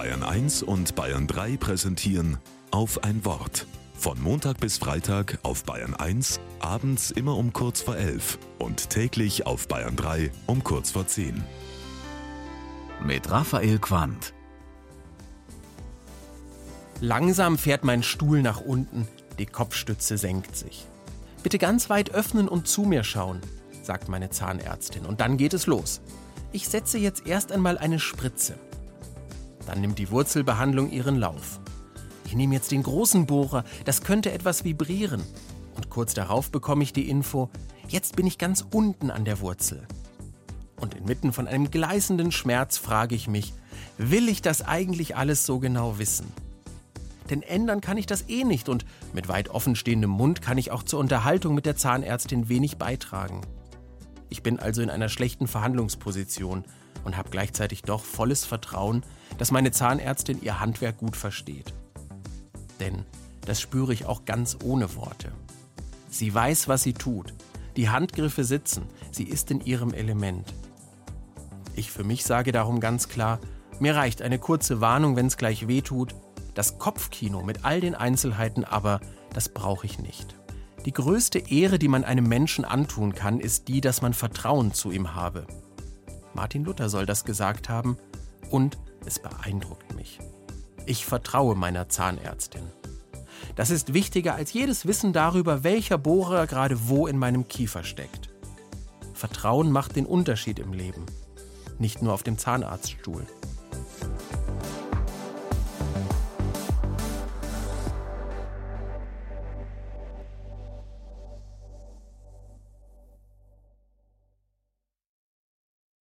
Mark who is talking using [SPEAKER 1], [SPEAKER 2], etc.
[SPEAKER 1] Bayern 1 und Bayern 3 präsentieren auf ein Wort. Von Montag bis Freitag auf Bayern 1, abends immer um kurz vor 11 und täglich auf Bayern 3 um kurz vor 10.
[SPEAKER 2] Mit Raphael Quandt.
[SPEAKER 3] Langsam fährt mein Stuhl nach unten, die Kopfstütze senkt sich. Bitte ganz weit öffnen und zu mir schauen, sagt meine Zahnärztin. Und dann geht es los. Ich setze jetzt erst einmal eine Spritze. Dann nimmt die Wurzelbehandlung ihren Lauf. Ich nehme jetzt den großen Bohrer, das könnte etwas vibrieren. Und kurz darauf bekomme ich die Info, jetzt bin ich ganz unten an der Wurzel. Und inmitten von einem gleißenden Schmerz frage ich mich, will ich das eigentlich alles so genau wissen? Denn ändern kann ich das eh nicht und mit weit offenstehendem Mund kann ich auch zur Unterhaltung mit der Zahnärztin wenig beitragen. Ich bin also in einer schlechten Verhandlungsposition und habe gleichzeitig doch volles Vertrauen, dass meine Zahnärztin ihr Handwerk gut versteht. Denn das spüre ich auch ganz ohne Worte. Sie weiß, was sie tut. Die Handgriffe sitzen. Sie ist in ihrem Element. Ich für mich sage darum ganz klar, mir reicht eine kurze Warnung, wenn es gleich weh tut. Das Kopfkino mit all den Einzelheiten aber, das brauche ich nicht. Die größte Ehre, die man einem Menschen antun kann, ist die, dass man Vertrauen zu ihm habe. Martin Luther soll das gesagt haben und es beeindruckt mich. Ich vertraue meiner Zahnärztin. Das ist wichtiger als jedes Wissen darüber, welcher Bohrer gerade wo in meinem Kiefer steckt. Vertrauen macht den Unterschied im Leben, nicht nur auf dem Zahnarztstuhl.